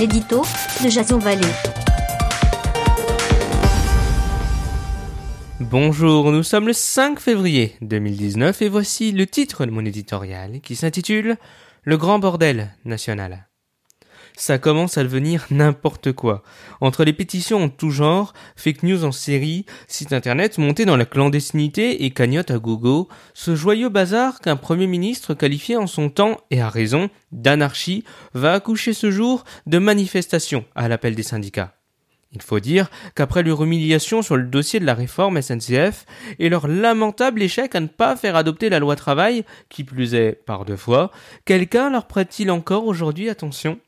l'édito de Jason Vallée. Bonjour, nous sommes le 5 février 2019 et voici le titre de mon éditorial qui s'intitule Le grand bordel national ça commence à devenir n'importe quoi. Entre les pétitions en tout genre, fake news en série, sites internet montés dans la clandestinité et cagnotte à gogo, ce joyeux bazar qu'un premier ministre qualifié en son temps, et à raison, d'anarchie, va accoucher ce jour de manifestation à l'appel des syndicats. Il faut dire qu'après leur humiliation sur le dossier de la réforme SNCF et leur lamentable échec à ne pas faire adopter la loi travail, qui plus est par deux fois, quelqu'un leur prête-t-il encore aujourd'hui attention?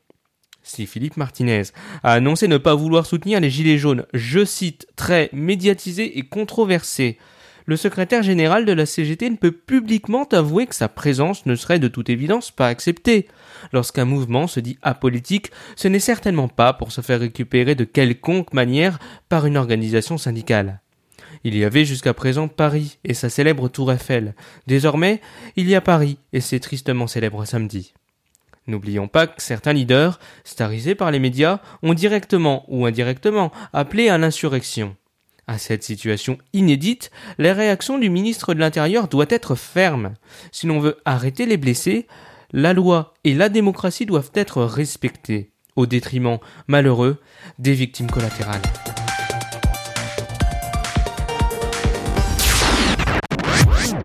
Si Philippe Martinez a annoncé ne pas vouloir soutenir les Gilets jaunes, je cite, très médiatisés et controversés, le secrétaire général de la CGT ne peut publiquement avouer que sa présence ne serait de toute évidence pas acceptée. Lorsqu'un mouvement se dit apolitique, ce n'est certainement pas pour se faire récupérer de quelconque manière par une organisation syndicale. Il y avait jusqu'à présent Paris et sa célèbre tour Eiffel. Désormais, il y a Paris et ses tristement célèbres samedis. N'oublions pas que certains leaders, starisés par les médias, ont directement ou indirectement appelé à l'insurrection. À cette situation inédite, la réaction du ministre de l'Intérieur doit être ferme. Si l'on veut arrêter les blessés, la loi et la démocratie doivent être respectées, au détriment malheureux des victimes collatérales.